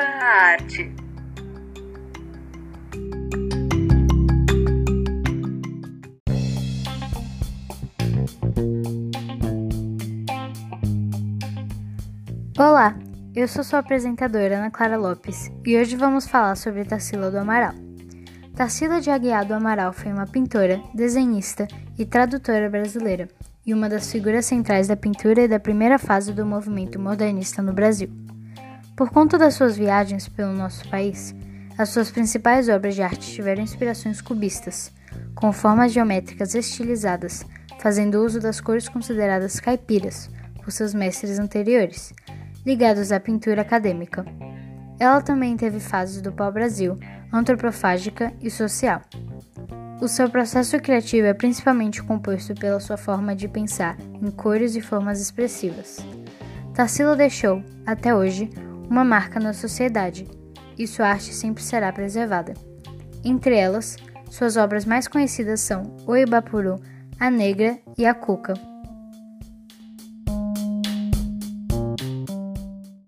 arte. Olá, eu sou sua apresentadora Ana Clara Lopes e hoje vamos falar sobre Tarsila do Amaral. Tarsila de Aguiar do Amaral foi uma pintora, desenhista e tradutora brasileira e uma das figuras centrais da pintura e da primeira fase do movimento modernista no Brasil. Por conta das suas viagens pelo nosso país, as suas principais obras de arte tiveram inspirações cubistas, com formas geométricas estilizadas, fazendo uso das cores consideradas caipiras por seus mestres anteriores, ligados à pintura acadêmica. Ela também teve fases do pau-brasil, antropofágica e social. O seu processo criativo é principalmente composto pela sua forma de pensar em cores e formas expressivas. Tarsila deixou, até hoje, uma marca na sociedade, e sua arte sempre será preservada. Entre elas, suas obras mais conhecidas são O Ibapuru, A Negra e A Cuca.